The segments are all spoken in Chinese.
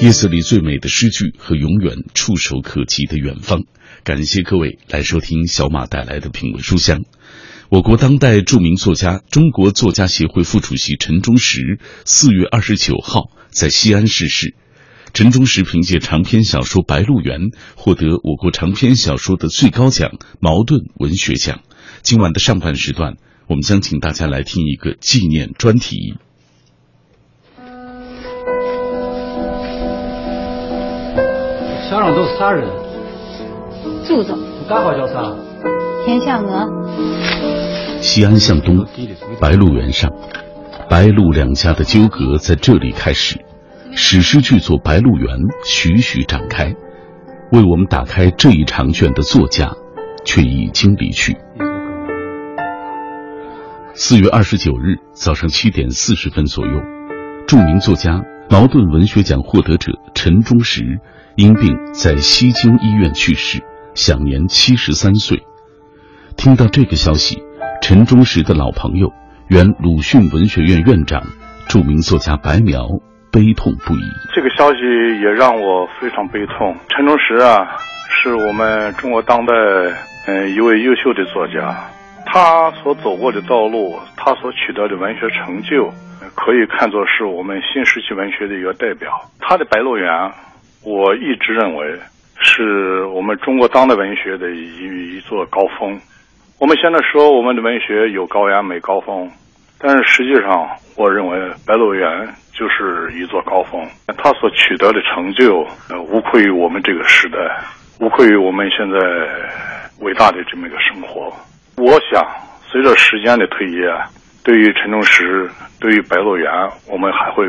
夜色里最美的诗句和永远触手可及的远方。感谢各位来收听小马带来的品味书香。我国当代著名作家、中国作家协会副主席陈忠实四月二十九号在西安逝世。陈忠实凭借长篇小说《白鹿原》获得我国长篇小说的最高奖茅盾文学奖。今晚的上半时段，我们将请大家来听一个纪念专题。乡上都是啥人？祖宗。大号叫啥？田向娥。西安向东，白鹿原上，白鹿两家的纠葛在这里开始。史诗巨作《白鹿原》徐徐展开，为我们打开这一长卷的作家，却已经离去。四月二十九日早上七点四十分左右，著名作家、茅盾文学奖获得者陈忠实因病在西京医院去世，享年七十三岁。听到这个消息，陈忠实的老朋友、原鲁迅文学院院长、著名作家白描。悲痛不已。这个消息也让我非常悲痛。陈忠实啊，是我们中国当代嗯一位优秀的作家，他所走过的道路，他所取得的文学成就，可以看作是我们新时期文学的一个代表。他的《白鹿原》，我一直认为是我们中国当代文学的一一座高峰。我们现在说我们的文学有高原没高峰，但是实际上，我认为《白鹿原》。就是一座高峰，它所取得的成就，呃，无愧于我们这个时代，无愧于我们现在伟大的这么一个生活。我想，随着时间的推移，对于陈忠实，对于《白鹿原》，我们还会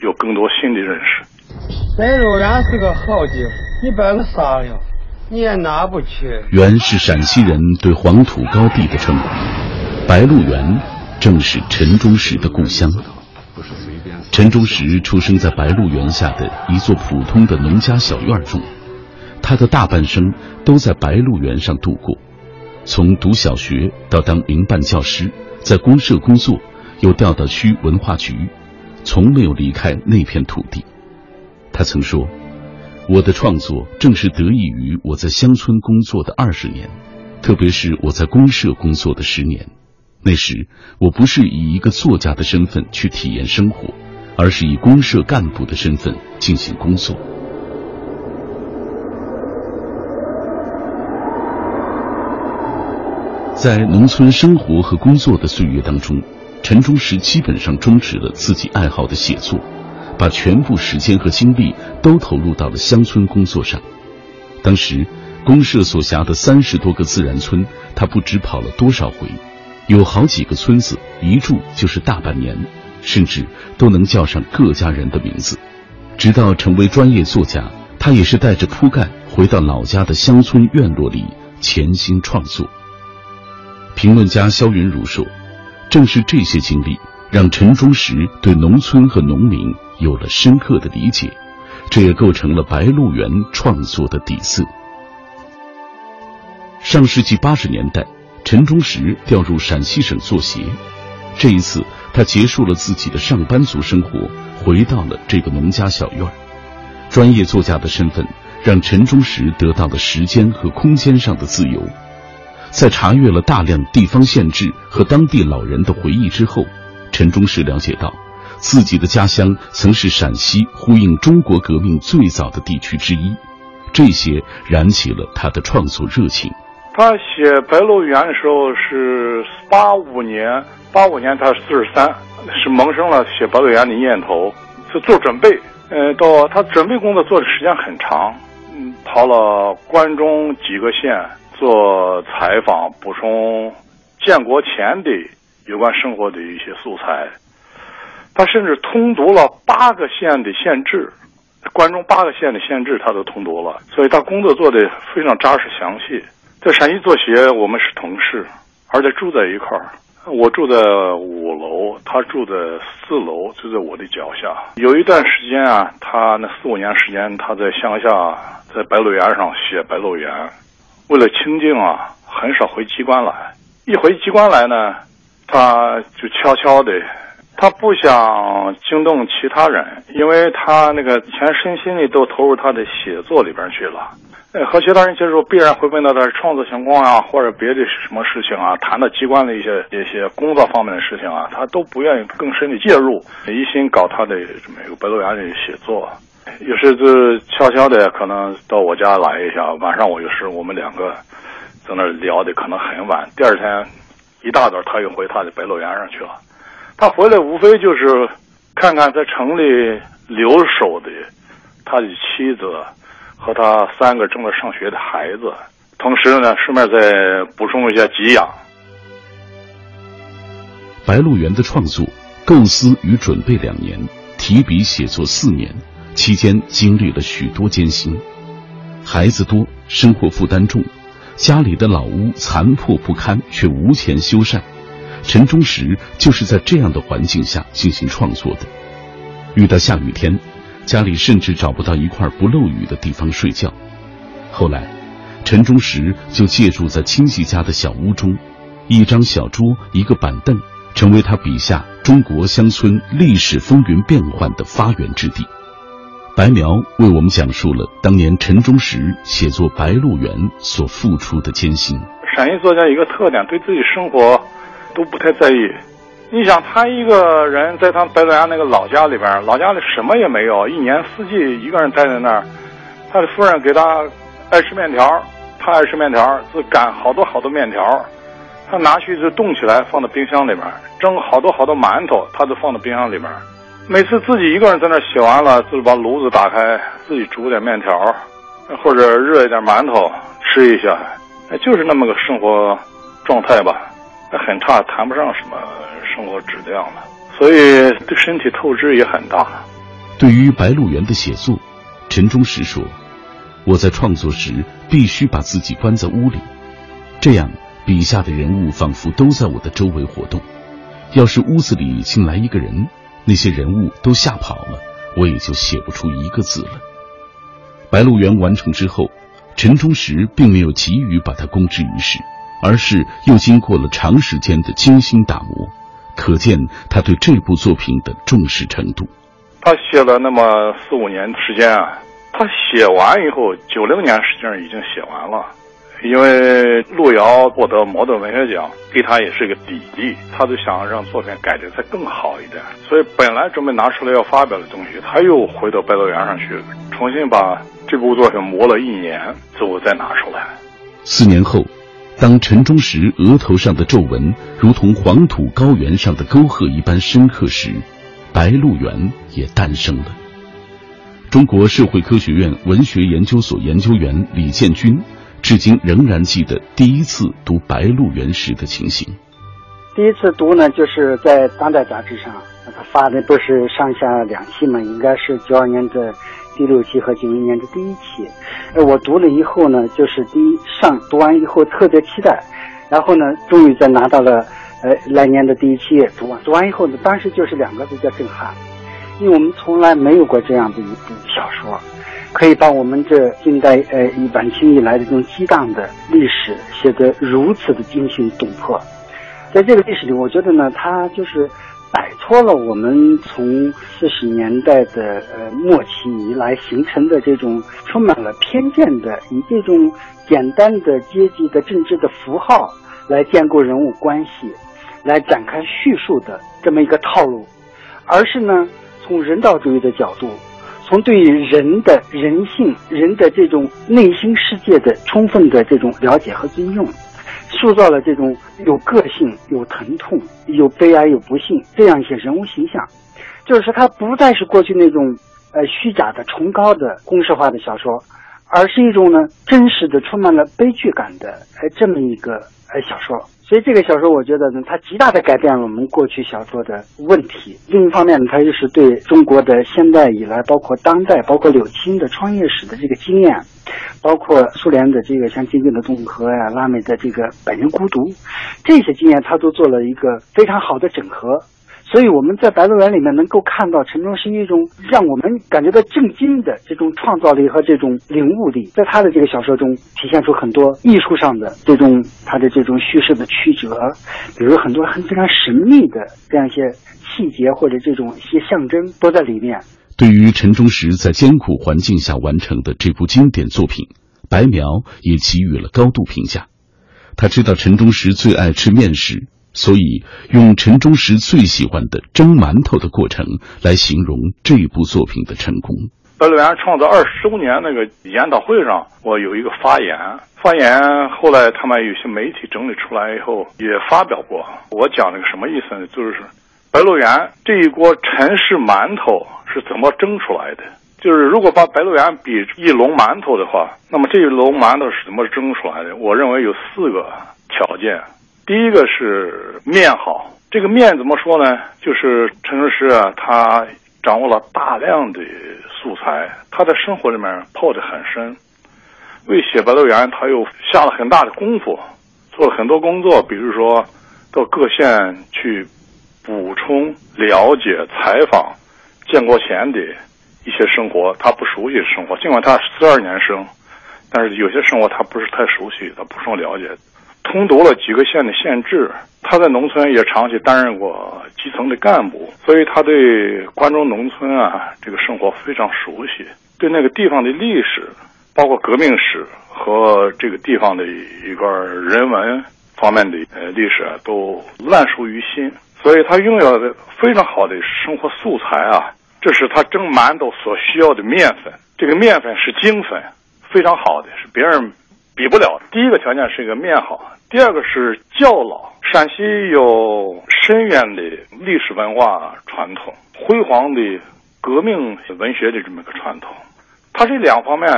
有更多新的认识。白鹿原是个好地，你摆个啥呀？你也拿不去。原是陕西人对黄土高地的称呼，白鹿原正是陈忠实的故乡。陈忠实出生在白鹿原下的一座普通的农家小院中，他的大半生都在白鹿原上度过，从读小学到当民办教师，在公社工作，又调到区文化局，从没有离开那片土地。他曾说：“我的创作正是得益于我在乡村工作的二十年，特别是我在公社工作的十年。那时我不是以一个作家的身份去体验生活。”而是以公社干部的身份进行工作。在农村生活和工作的岁月当中，陈忠实基本上终止了自己爱好的写作，把全部时间和精力都投入到了乡村工作上。当时，公社所辖的三十多个自然村，他不知跑了多少回，有好几个村子一住就是大半年。甚至都能叫上各家人的名字，直到成为专业作家，他也是带着铺盖回到老家的乡村院落里潜心创作。评论家肖云如说：“正是这些经历，让陈忠实对农村和农民有了深刻的理解，这也构成了《白鹿原》创作的底色。”上世纪八十年代，陈忠实调入陕西省作协，这一次。他结束了自己的上班族生活，回到了这个农家小院。专业作家的身份让陈忠实得到了时间和空间上的自由。在查阅了大量地方县志和当地老人的回忆之后，陈忠实了解到，自己的家乡曾是陕西呼应中国革命最早的地区之一。这些燃起了他的创作热情。他写《白鹿原》的时候是八五年。八五年，他四十三，是萌生了写《白鹿原》的念头，是做准备。嗯，到他准备工作做的时间很长，嗯，跑了关中几个县做采访，补充建国前的有关生活的一些素材。他甚至通读了八个县的县志，关中八个县的县志他都通读了，所以他工作做的非常扎实详细。在陕西作协，我们是同事，而且住在一块儿。我住在五楼，他住在四楼，就在我的脚下。有一段时间啊，他那四五年时间，他在乡下，在白鹿原上写《白鹿原》，为了清静啊，很少回机关来。一回机关来呢，他就悄悄的他不想惊动其他人，因为他那个全身心的都投入他的写作里边去了。呃，和其他人接触必然会问到他创作情况啊，或者别的什么事情啊，谈到机关的一些一些工作方面的事情啊，他都不愿意更深的介入，一心搞他的这么一个白鹿原的写作。有时就悄悄的可能到我家来一下，晚上我有时我们两个在那聊的可能很晚，第二天一大早他又回他的白鹿原上去了。他回来无非就是看看在城里留守的他的妻子和他三个正在上学的孩子，同时呢，顺便再补充一下给养。白鹿原的创作、构思与准备两年，提笔写作四年，期间经历了许多艰辛。孩子多，生活负担重，家里的老屋残破不堪，却无钱修缮。陈忠实就是在这样的环境下进行创作的。遇到下雨天，家里甚至找不到一块不漏雨的地方睡觉。后来，陈忠实就借住在亲戚家的小屋中，一张小桌，一个板凳，成为他笔下中国乡村历史风云变幻的发源之地。白苗为我们讲述了当年陈忠实写作《白鹿原》所付出的艰辛。陕西作家一个特点，对自己生活。都不太在意。你想，他一个人在他白鹿原那个老家里边，老家里什么也没有，一年四季一个人待在那儿。他的夫人给他爱吃面条，他爱吃面条，就擀好多好多面条，他拿去就冻起来，放到冰箱里边。蒸好多好多馒头，他都放到冰箱里边。每次自己一个人在那写完了，就把炉子打开，自己煮点面条，或者热一点馒头吃一下，就是那么个生活状态吧。那很差，谈不上什么生活质量了，所以对身体透支也很大。对于《白鹿原》的写作，陈忠实说：“我在创作时必须把自己关在屋里，这样笔下的人物仿佛都在我的周围活动。要是屋子里进来一个人，那些人物都吓跑了，我也就写不出一个字了。”《白鹿原》完成之后，陈忠实并没有急于把它公之于世。而是又经过了长时间的精心打磨，可见他对这部作品的重视程度。他写了那么四五年时间啊，他写完以后，九零年实际上已经写完了。因为路遥获得茅盾文学奖，给他也是一个砥砺，他就想让作品改的再更好一点。所以本来准备拿出来要发表的东西，他又回到白鹿原上去，重新把这部作品磨了一年，最后再拿出来。四年后。当陈忠实额头上的皱纹如同黄土高原上的沟壑一般深刻时，白鹿原也诞生了。中国社会科学院文学研究所研究员李建军，至今仍然记得第一次读《白鹿原》时的情形。第一次读呢，就是在《当代》杂志上，他发的不是上下两期嘛，应该是九二年的。第六期和九一年的第一期，呃，我读了以后呢，就是第一上读完以后特别期待，然后呢，终于在拿到了，呃，来年的第一期也读完，读完以后呢，当时就是两个字叫震撼，因为我们从来没有过这样的一部小说，可以把我们这近代呃晚清以来的这种激荡的历史写得如此的惊心动魄，在这个历史里，我觉得呢，它就是。摆脱了我们从四十年代的呃末期以来形成的这种充满了偏见的以这种简单的阶级的政治的符号来建构人物关系，来展开叙述的这么一个套路，而是呢从人道主义的角度，从对于人的人性、人的这种内心世界的充分的这种了解和尊重。塑造了这种有个性、有疼痛、有悲哀、有不幸这样一些人物形象，就是说，它不再是过去那种呃虚假的、崇高的公式化的小说，而是一种呢真实的、充满了悲剧感的呃这么一个呃小说。所以这个小说，我觉得呢，它极大的改变了我们过去小说的问题。另一方面呢，它又是对中国的现代以来，包括当代、包括柳青的创业史的这个经验，包括苏联的这个像金正的共和呀、拉美的这个《百年孤独》这些经验，它都做了一个非常好的整合。所以我们在《白鹿原》里面能够看到陈忠实一种让我们感觉到震惊的这种创造力和这种领悟力，在他的这个小说中体现出很多艺术上的这种他的这种叙事的曲折，比如很多很非常神秘的这样一些细节或者这种一些象征都在里面。对于陈忠实在艰苦环境下完成的这部经典作品，白描也给予了高度评价。他知道陈忠实最爱吃面食，所以用陈忠实最喜欢的蒸馒头的过程来形容这部作品的成功。白鹿原创作二十周年那个研讨会上，我有一个发言，发言后来他们有些媒体整理出来以后也发表过。我讲了个什么意思呢？就是白鹿原这一锅陈氏馒头是怎么蒸出来的？就是如果把白鹿原比一笼馒头的话，那么这一笼馒头是怎么蒸出来的？我认为有四个条件。第一个是面好，这个面怎么说呢？就是陈忠实啊，他掌握了大量的素材，他在生活里面泡得很深，为写白鹿原，他又下了很大的功夫，做了很多工作，比如说到各县去补充、了解、采访建国前的。一些生活他不熟悉的生活，尽管他四二年生，但是有些生活他不是太熟悉，他不是了解。通读了几个县的县志，他在农村也长期担任过基层的干部，所以他对关中农村啊这个生活非常熟悉，对那个地方的历史，包括革命史和这个地方的一个人文方面的呃历史啊，都烂熟于心，所以他拥有的非常好的生活素材啊。这是他蒸馒头所需要的面粉，这个面粉是精粉，非常好的，是别人比不了。第一个条件是一个面好，第二个是窖老。陕西有深远的历史文化传统，辉煌的革命文学的这么个传统，它这两方面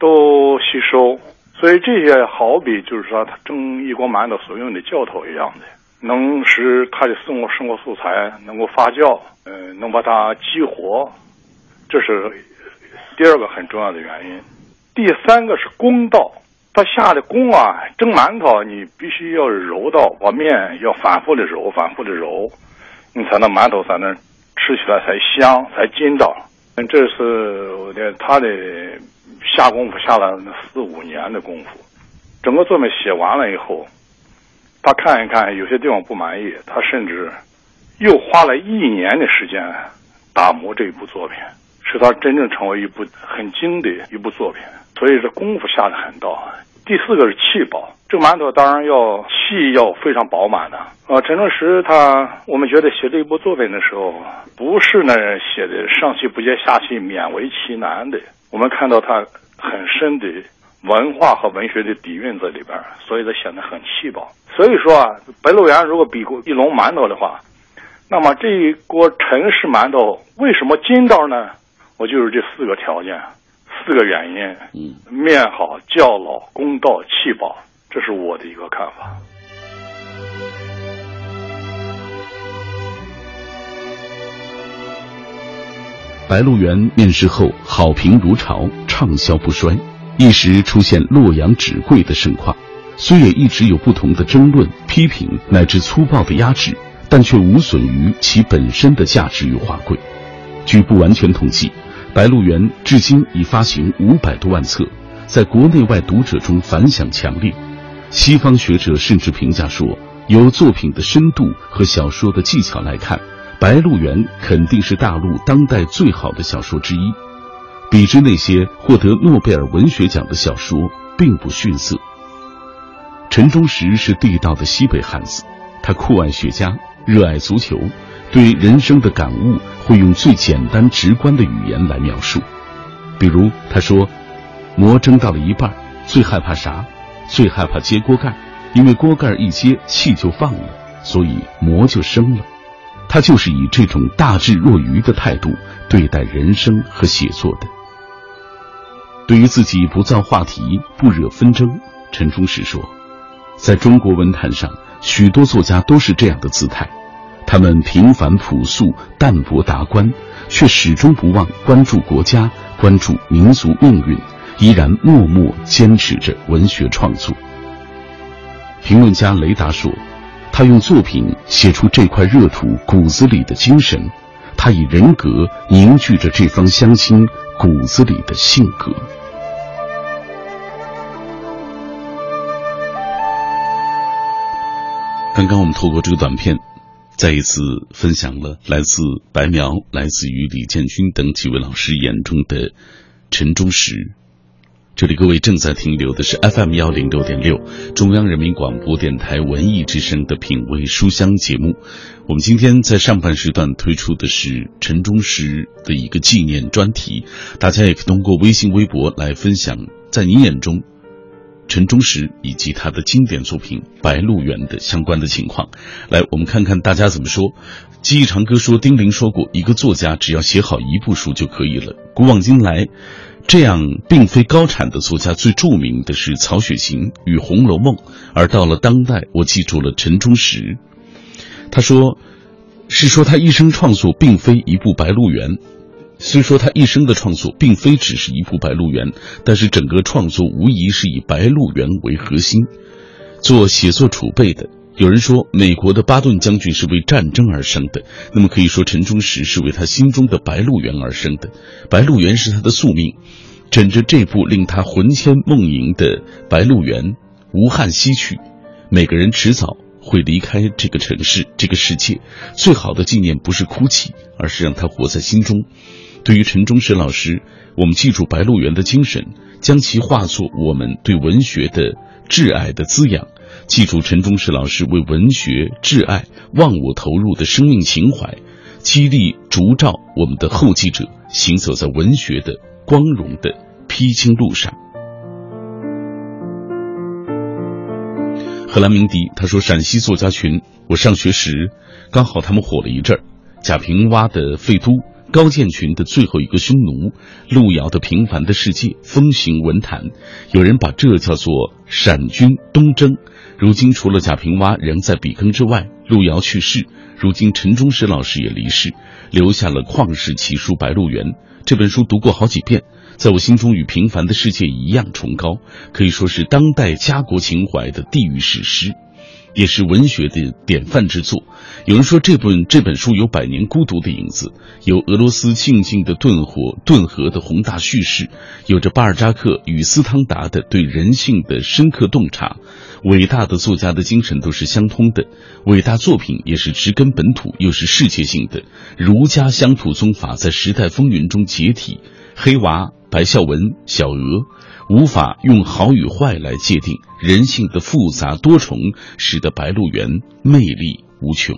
都吸收，所以这些好比就是说他蒸一锅馒头所用的窖头一样的。能使他的生活生活素材能够发酵，嗯，能把它激活，这是第二个很重要的原因。第三个是公道，他下的功啊，蒸馒头你必须要揉到，把面要反复的揉，反复的揉，你才能馒头才能吃起来才香，才筋道。这是我的他的下功夫下了四五年的功夫，整个作品写完了以后。他看一看，有些地方不满意，他甚至又花了一年的时间打磨这一部作品，使它真正成为一部很精的一部作品。所以这功夫下的很到。第四个是气饱，这个馒头当然要气要非常饱满的。啊，陈忠实他，我们觉得写这一部作品的时候，不是那写的上气不接下气勉为其难的。我们看到他很深的。文化和文学的底蕴在里边，所以他显得很气饱。所以说啊，白鹿原如果比过一笼馒头的话，那么这一锅陈氏馒头为什么筋道呢？我就是这四个条件，四个原因：嗯，面好、窖老、公道、气饱，这是我的一个看法。白鹿原面世后，好评如潮，畅销不衰。一时出现洛阳纸贵的盛况，虽也一直有不同的争论、批评乃至粗暴的压制，但却无损于其本身的价值与华贵。据不完全统计，《白鹿原》至今已发行五百多万册，在国内外读者中反响强烈。西方学者甚至评价说，由作品的深度和小说的技巧来看，《白鹿原》肯定是大陆当代最好的小说之一。比之那些获得诺贝尔文学奖的小说，并不逊色。陈忠实是地道的西北汉子，他酷爱雪茄，热爱足球，对人生的感悟会用最简单直观的语言来描述。比如他说：“馍蒸到了一半，最害怕啥？最害怕揭锅盖，因为锅盖一揭，气就放了，所以馍就生了。”他就是以这种大智若愚的态度对待人生和写作的。对于自己不造话题、不惹纷争，陈忠实说：“在中国文坛上，许多作家都是这样的姿态，他们平凡朴素、淡泊达观，却始终不忘关注国家、关注民族命运，依然默默坚持着文学创作。”评论家雷达说：“他用作品写出这块热土骨子里的精神，他以人格凝聚着这方乡亲骨子里的性格。刚刚我们透过这个短片，再一次分享了来自白苗、来自于李建军等几位老师眼中的陈忠实。这里各位正在停留的是 FM 幺零六点六，中央人民广播电台文艺之声的品味书香节目。我们今天在上半时段推出的是陈忠实的一个纪念专题，大家也可以通过微信、微博来分享，在你眼中。陈忠实以及他的经典作品《白鹿原》的相关的情况，来，我们看看大家怎么说。记忆长歌说，丁玲说过，一个作家只要写好一部书就可以了。古往今来，这样并非高产的作家最著名的是曹雪芹与《红楼梦》，而到了当代，我记住了陈忠实。他说，是说他一生创作并非一部《白鹿原》。虽说他一生的创作并非只是一部《白鹿原》，但是整个创作无疑是以《白鹿原》为核心，做写作储备的。有人说，美国的巴顿将军是为战争而生的，那么可以说陈忠实是为他心中的《白鹿原》而生的，《白鹿原》是他的宿命。枕着这部令他魂牵梦萦的《白鹿原》，无憾西去。每个人迟早会离开这个城市、这个世界，最好的纪念不是哭泣，而是让他活在心中。对于陈忠实老师，我们记住《白鹿原》的精神，将其化作我们对文学的挚爱的滋养；记住陈忠实老师为文学挚爱、忘我投入的生命情怀，激励烛照我们的后继者行走在文学的光荣的披荆路上。荷兰鸣笛他说：“陕西作家群，我上学时刚好他们火了一阵儿，贾平凹的《废都》。”高建群的最后一个匈奴，路遥的平凡的世界风行文坛，有人把这叫做陕军东征。如今除了贾平凹仍在笔耕之外，路遥去世，如今陈忠实老师也离世，留下了旷世奇书《白鹿原》这本书，读过好几遍，在我心中与平凡的世界一样崇高，可以说是当代家国情怀的地域史诗。也是文学的典范之作。有人说这本这本书有《百年孤独》的影子，有俄罗斯静静的顿火顿河的宏大叙事，有着巴尔扎克与斯汤达的对人性的深刻洞察。伟大的作家的精神都是相通的，伟大作品也是植根本土，又是世界性的。儒家乡土宗法在时代风云中解体，黑娃、白孝文、小娥。无法用好与坏来界定人性的复杂多重，使得《白鹿原》魅力无穷。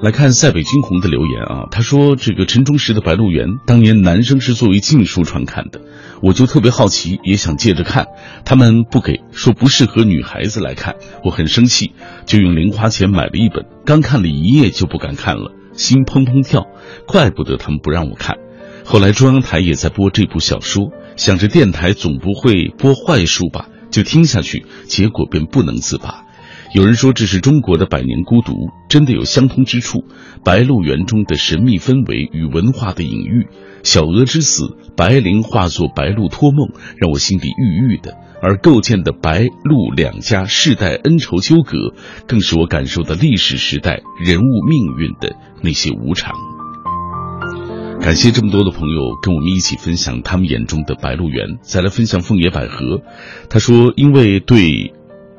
来看塞北惊鸿的留言啊，他说：“这个陈忠实的《白鹿原》，当年男生是作为禁书传看的，我就特别好奇，也想借着看，他们不给，说不适合女孩子来看，我很生气，就用零花钱买了一本，刚看了一页就不敢看了，心砰砰跳，怪不得他们不让我看。”后来中央台也在播这部小说，想着电台总不会播坏书吧，就听下去，结果便不能自拔。有人说这是中国的《百年孤独》，真的有相通之处。《白鹿原》中的神秘氛围与文化的隐喻，小娥之死，白灵化作白鹿托梦，让我心底郁郁的。而构建的白鹿两家世代恩仇纠葛，更是我感受到历史时代人物命运的那些无常。感谢这么多的朋友跟我们一起分享他们眼中的《白鹿原》。再来分享凤野百合，他说：“因为对《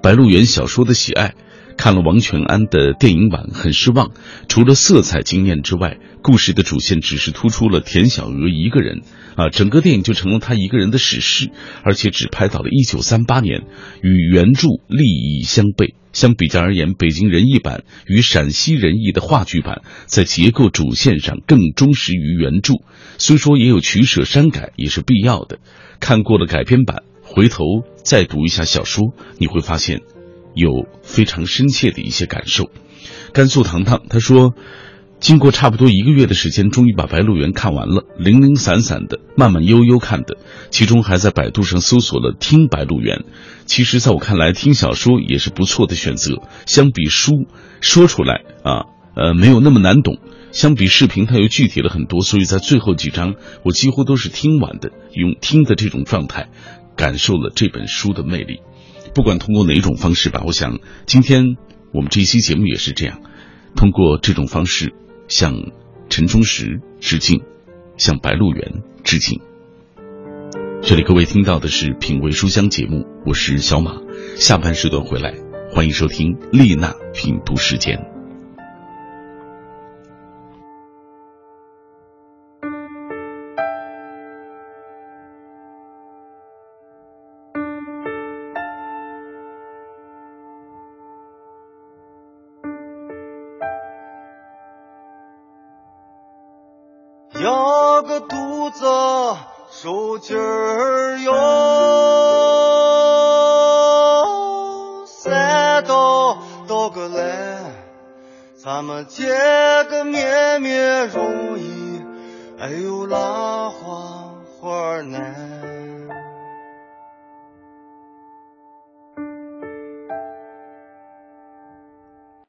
白鹿原》小说的喜爱，看了王全安的电影版很失望。除了色彩惊艳之外，故事的主线只是突出了田小娥一个人啊，整个电影就成了他一个人的史诗，而且只拍到了一九三八年，与原著利益相悖。”相比较而言，北京人艺版与陕西人艺的话剧版在结构主线上更忠实于原著，虽说也有取舍删改，也是必要的。看过了改编版，回头再读一下小说，你会发现有非常深切的一些感受。甘肃糖糖他说。经过差不多一个月的时间，终于把《白鹿原》看完了，零零散散的，慢慢悠悠看的。其中还在百度上搜索了听《白鹿原》。其实，在我看来，听小说也是不错的选择。相比书说出来啊，呃，没有那么难懂；相比视频，它又具体了很多。所以在最后几章，我几乎都是听完的，用听的这种状态，感受了这本书的魅力。不管通过哪种方式吧，我想今天我们这一期节目也是这样，通过这种方式向陈忠实致敬，向白鹿原致敬。这里各位听到的是品味书香节目，我是小马。下半时段回来，欢迎收听丽娜品读时间。个肚子受劲儿哟，三道道个来，咱们见个面面容易，哎呦拉花花难。